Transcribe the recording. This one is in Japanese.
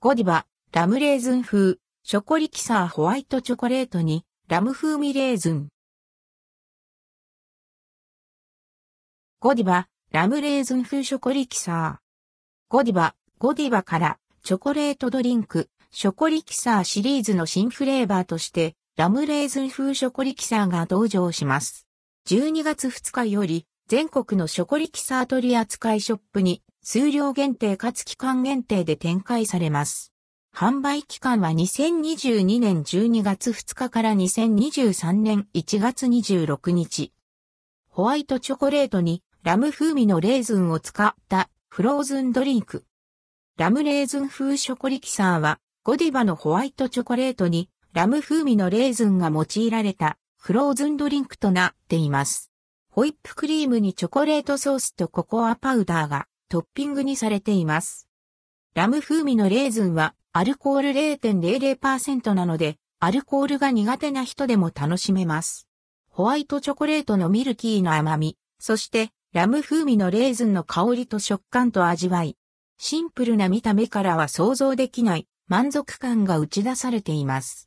ゴディバ、ラムレーズン風、ショコリキサーホワイトチョコレートに、ラム風味レーズン。ゴディバ、ラムレーズン風ショコリキサー。ゴディバ、ゴディバから、チョコレートドリンク、ショコリキサーシリーズの新フレーバーとして、ラムレーズン風ショコリキサーが登場します。12月2日より、全国のショコリキサー取扱いショップに数量限定かつ期間限定で展開されます。販売期間は2022年12月2日から2023年1月26日。ホワイトチョコレートにラム風味のレーズンを使ったフローズンドリンク。ラムレーズン風ショコリキサーはゴディバのホワイトチョコレートにラム風味のレーズンが用いられたフローズンドリンクとなっています。ホイップクリームにチョコレートソースとココアパウダーがトッピングにされています。ラム風味のレーズンはアルコール0.00%なので、アルコールが苦手な人でも楽しめます。ホワイトチョコレートのミルキーの甘み、そしてラム風味のレーズンの香りと食感と味わい。シンプルな見た目からは想像できない満足感が打ち出されています。